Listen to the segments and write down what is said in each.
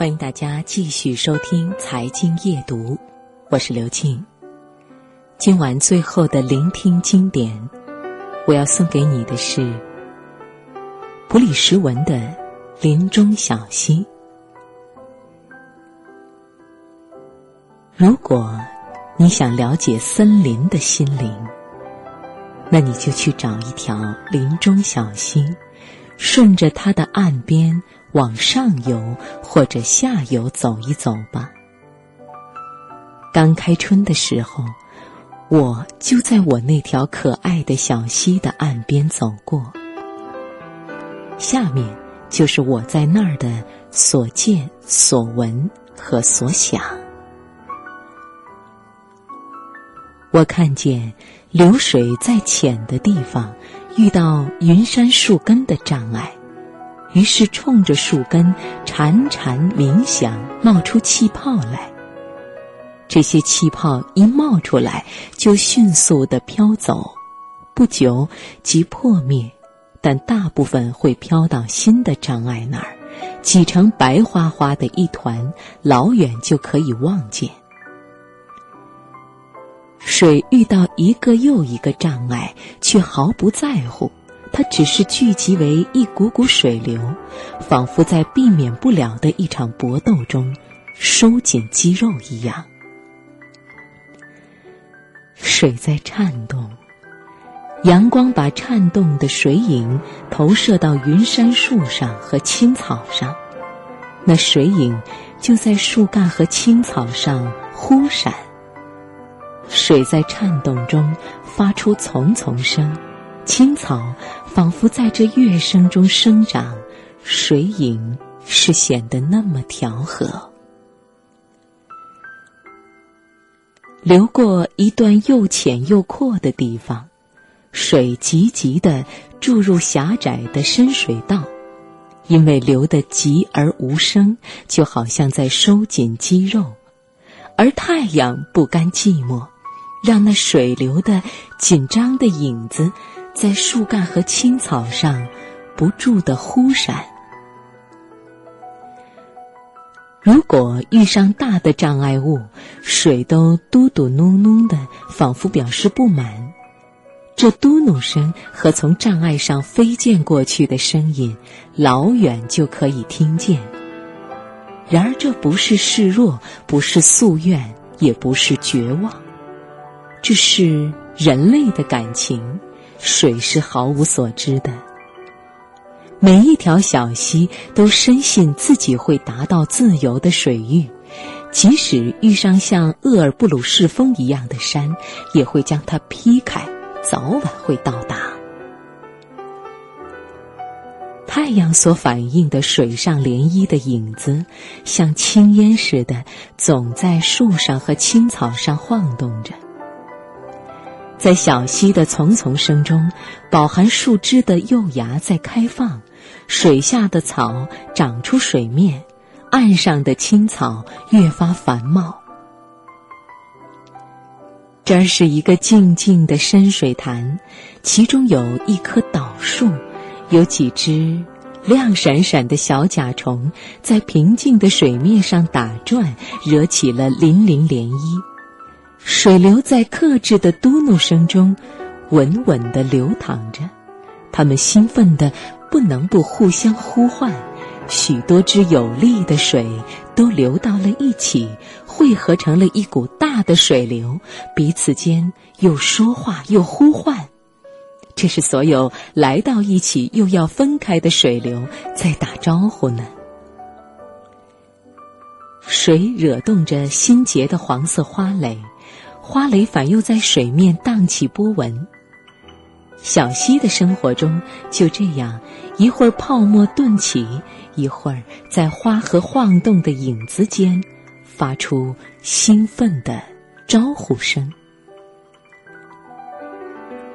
欢迎大家继续收听《财经夜读》，我是刘静。今晚最后的聆听经典，我要送给你的是普里什文的《林中小溪》。如果你想了解森林的心灵，那你就去找一条林中小溪，顺着它的岸边。往上游或者下游走一走吧。刚开春的时候，我就在我那条可爱的小溪的岸边走过。下面就是我在那儿的所见所闻和所想。我看见流水在浅的地方遇到云杉树根的障碍。于是，冲着树根潺潺鸣响，冒出气泡来。这些气泡一冒出来，就迅速的飘走，不久即破灭。但大部分会飘到新的障碍那儿，挤成白花花的一团，老远就可以望见。水遇到一个又一个障碍，却毫不在乎。它只是聚集为一股股水流，仿佛在避免不了的一场搏斗中收紧肌肉一样。水在颤动，阳光把颤动的水影投射到云杉树上和青草上，那水影就在树干和青草上忽闪。水在颤动中发出丛丛声。青草仿佛在这乐声中生长，水影是显得那么调和。流过一段又浅又阔的地方，水急急地注入狭窄的深水道，因为流得急而无声，就好像在收紧肌肉。而太阳不甘寂寞，让那水流的紧张的影子。在树干和青草上不住的忽闪。如果遇上大的障碍物，水都嘟嘟哝哝的，仿佛表示不满。这嘟哝声和从障碍上飞溅过去的声音，老远就可以听见。然而，这不是示弱，不是夙愿，也不是绝望，这是人类的感情。水是毫无所知的。每一条小溪都深信自己会达到自由的水域，即使遇上像厄尔布鲁士峰一样的山，也会将它劈开，早晚会到达。太阳所反映的水上涟漪的影子，像青烟似的，总在树上和青草上晃动着。在小溪的丛丛声中，饱含树枝的幼芽在开放，水下的草长出水面，岸上的青草越发繁茂。这儿是一个静静的深水潭，其中有一棵岛树，有几只亮闪闪的小甲虫在平静的水面上打转，惹起了粼粼涟漪。水流在克制的嘟哝声中，稳稳地流淌着。它们兴奋的不能不互相呼唤。许多只有力的水都流到了一起，汇合成了一股大的水流，彼此间又说话又呼唤。这是所有来到一起又要分开的水流在打招呼呢。水惹动着新结的黄色花蕾。花蕾反又在水面荡起波纹。小溪的生活中就这样，一会儿泡沫顿起，一会儿在花和晃动的影子间发出兴奋的招呼声。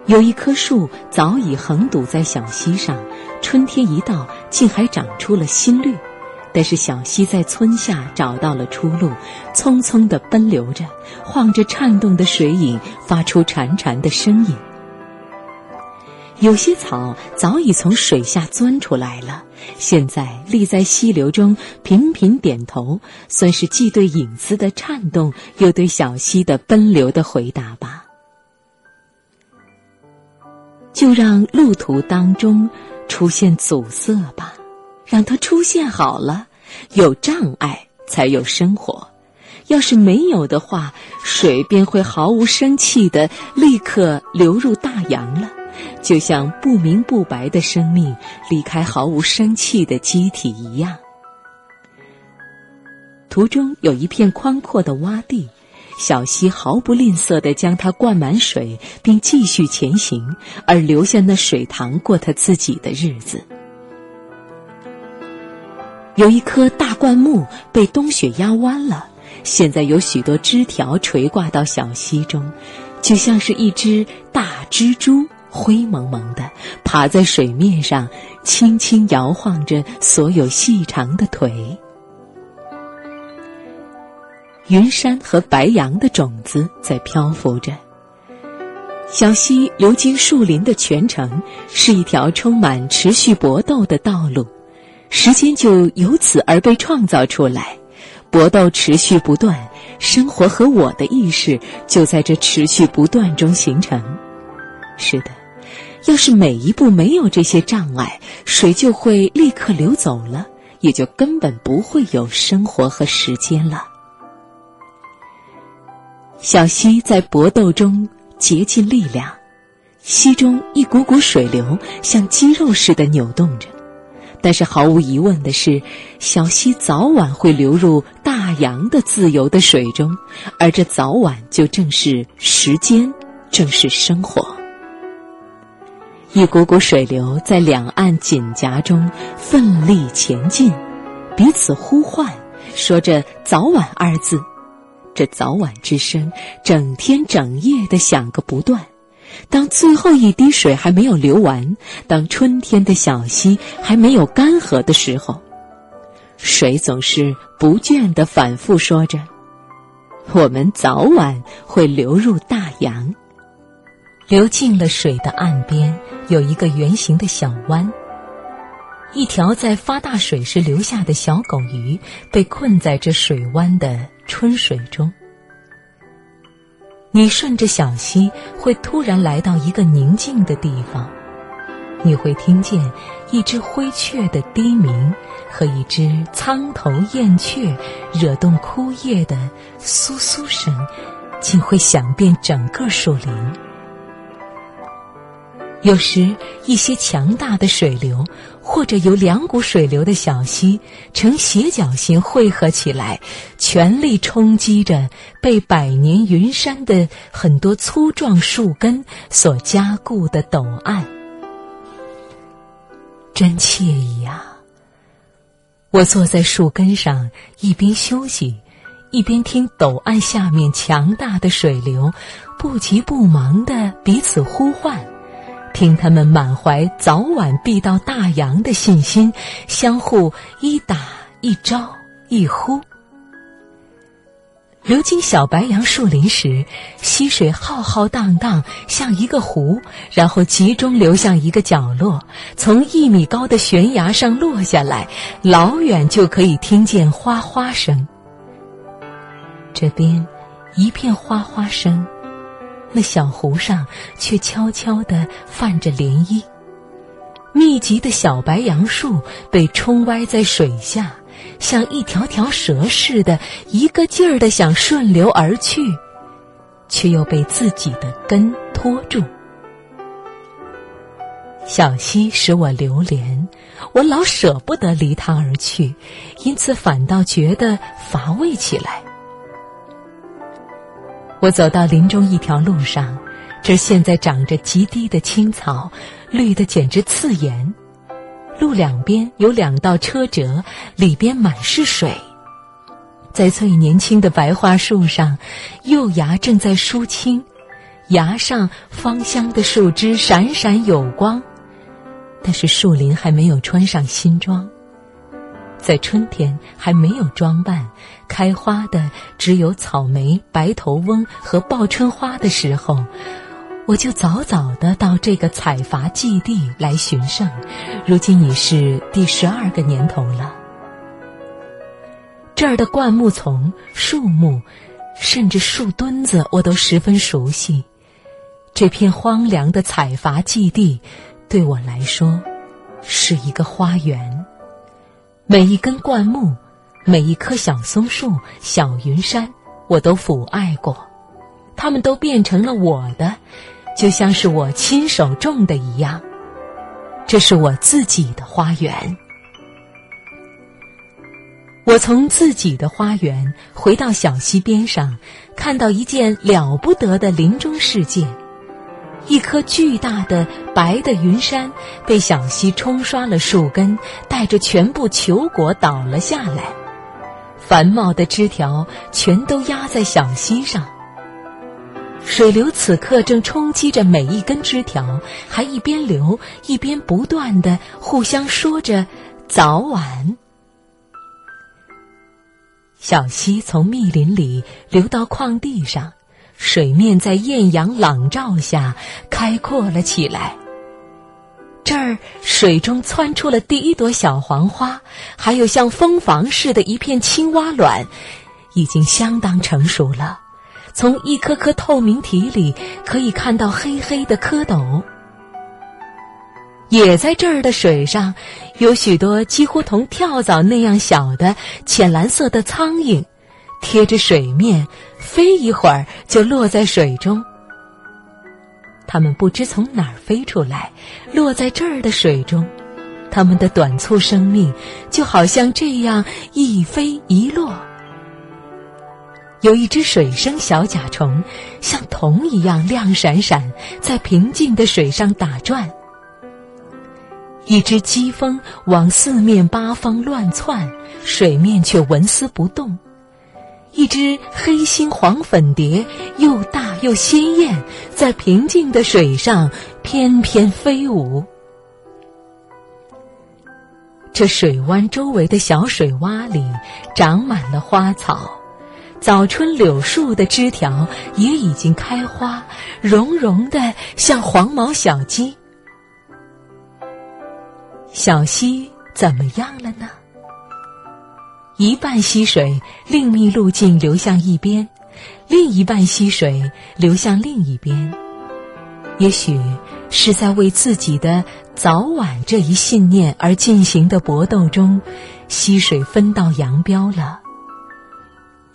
有一棵树早已横堵在小溪上，春天一到，竟还长出了新绿。但是小溪在村下找到了出路，匆匆地奔流着，晃着颤动的水影，发出潺潺的声音。有些草早已从水下钻出来了，现在立在溪流中，频频点头，算是既对影子的颤动，又对小溪的奔流的回答吧。就让路途当中出现阻塞吧，让它出现好了。有障碍才有生活，要是没有的话，水便会毫无生气的立刻流入大洋了。就像不明不白的生命离开毫无生气的机体一样。途中有一片宽阔的洼地，小溪毫不吝啬地将它灌满水，并继续前行，而留下那水塘过他自己的日子。有一棵大灌木被冬雪压弯了，现在有许多枝条垂挂到小溪中，就像是一只大蜘蛛。灰蒙蒙的爬在水面上，轻轻摇晃着所有细长的腿。云杉和白杨的种子在漂浮着。小溪流经树林的全程是一条充满持续搏斗的道路，时间就由此而被创造出来。搏斗持续不断，生活和我的意识就在这持续不断中形成。是的。要是每一步没有这些障碍，水就会立刻流走了，也就根本不会有生活和时间了。小溪在搏斗中竭尽力量，溪中一股股水流像肌肉似的扭动着，但是毫无疑问的是，小溪早晚会流入大洋的自由的水中，而这早晚就正是时间，正是生活。一股股水流在两岸紧夹中奋力前进，彼此呼唤，说着“早晚”二字。这早晚之声整天整夜的响个不断。当最后一滴水还没有流完，当春天的小溪还没有干涸的时候，水总是不倦的反复说着：“我们早晚会流入大洋。”流进了水的岸边，有一个圆形的小湾。一条在发大水时留下的小狗鱼被困在这水湾的春水中。你顺着小溪，会突然来到一个宁静的地方，你会听见一只灰雀的低鸣和一只苍头燕雀惹动枯叶的簌簌声，竟会响遍整个树林。有时，一些强大的水流，或者由两股水流的小溪呈斜角形汇合起来，全力冲击着被百年云杉的很多粗壮树根所加固的陡岸，真惬意呀！我坐在树根上，一边休息，一边听陡岸下面强大的水流不急不忙地彼此呼唤。听他们满怀早晚必到大洋的信心，相互一打一招一呼。流经小白杨树林时，溪水浩浩荡荡，像一个湖，然后集中流向一个角落，从一米高的悬崖上落下来，老远就可以听见哗哗声。这边一片哗哗声。那小湖上却悄悄地泛着涟漪，密集的小白杨树被冲歪在水下，像一条条蛇似的，一个劲儿地想顺流而去，却又被自己的根拖住。小溪使我流连，我老舍不得离它而去，因此反倒觉得乏味起来。我走到林中一条路上，这现在长着极低的青草，绿得简直刺眼。路两边有两道车辙，里边满是水。在最年轻的白桦树上，幼芽正在梳青，芽上芳香的树枝闪闪有光，但是树林还没有穿上新装。在春天还没有装扮、开花的只有草莓、白头翁和报春花的时候，我就早早的到这个采伐基地来寻胜，如今已是第十二个年头了。这儿的灌木丛、树木，甚至树墩子，我都十分熟悉。这片荒凉的采伐基地，对我来说，是一个花园。每一根灌木，每一棵小松树、小云杉，我都抚爱过，它们都变成了我的。就像是我亲手种的一样，这是我自己的花园。我从自己的花园回到小溪边上，看到一件了不得的林中事件：一棵巨大的白的云杉被小溪冲刷了树根，带着全部球果倒了下来，繁茂的枝条全都压在小溪上。水流此刻正冲击着每一根枝条，还一边流一边不断的互相说着“早晚”。小溪从密林里流到旷地上，水面在艳阳朗照下开阔了起来。这儿水中窜出了第一朵小黄花，还有像蜂房似的一片青蛙卵，已经相当成熟了。从一颗颗透明体里可以看到黑黑的蝌蚪，也在这儿的水上，有许多几乎同跳蚤那样小的浅蓝色的苍蝇，贴着水面飞一会儿就落在水中。它们不知从哪儿飞出来，落在这儿的水中，它们的短促生命就好像这样一飞一落。有一只水生小甲虫，像铜一样亮闪闪，在平静的水上打转。一只鸡蜂往四面八方乱窜，水面却纹丝不动。一只黑心黄粉蝶，又大又鲜艳，在平静的水上翩翩飞舞。这水湾周围的小水洼里，长满了花草。早春柳树的枝条也已经开花，绒绒的像黄毛小鸡。小溪怎么样了呢？一半溪水另觅路径流向一边，另一半溪水流向另一边。也许是在为自己的早晚这一信念而进行的搏斗中，溪水分道扬镳了。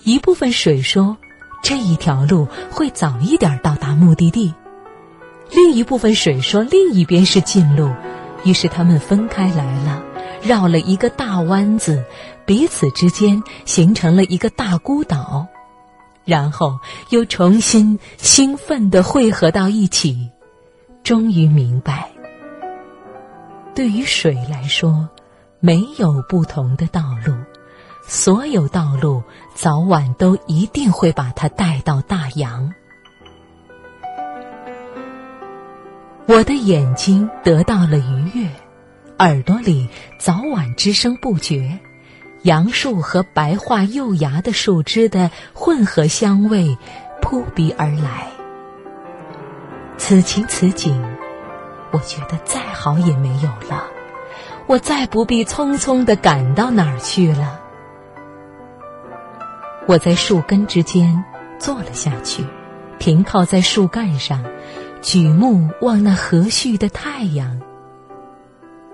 一部分水说，这一条路会早一点到达目的地；另一部分水说，另一边是近路。于是他们分开来了，绕了一个大弯子，彼此之间形成了一个大孤岛，然后又重新兴奋地汇合到一起。终于明白，对于水来说，没有不同的道路。所有道路早晚都一定会把它带到大洋。我的眼睛得到了愉悦，耳朵里早晚之声不绝，杨树和白桦幼芽的树枝的混合香味扑鼻而来。此情此景，我觉得再好也没有了。我再不必匆匆的赶到哪儿去了。我在树根之间坐了下去，停靠在树干上，举目望那和煦的太阳。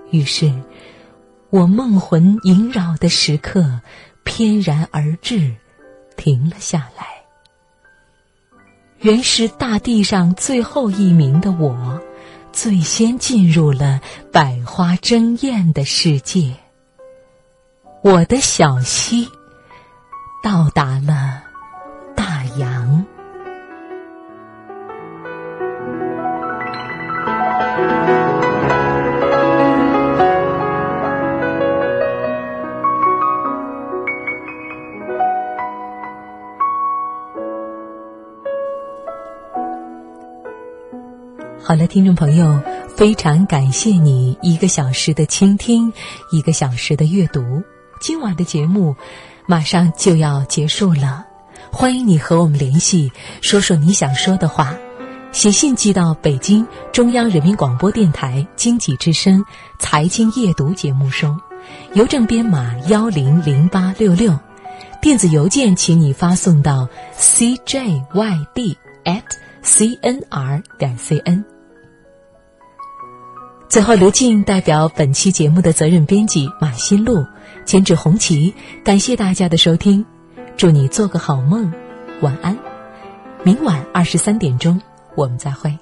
于是，我梦魂萦绕的时刻翩然而至，停了下来。原是大地上最后一名的我，最先进入了百花争艳的世界。我的小溪。到达了大洋。好了，听众朋友，非常感谢你一个小时的倾听，一个小时的阅读。今晚的节目。马上就要结束了，欢迎你和我们联系，说说你想说的话。写信寄到北京中央人民广播电台经济之声财经夜读节目中，邮政编码幺零零八六六，电子邮件请你发送到 cjyd at cnr 点 cn。最后，刘静代表本期节目的责任编辑马新路、监制红旗，感谢大家的收听，祝你做个好梦，晚安。明晚二十三点钟。我们再会。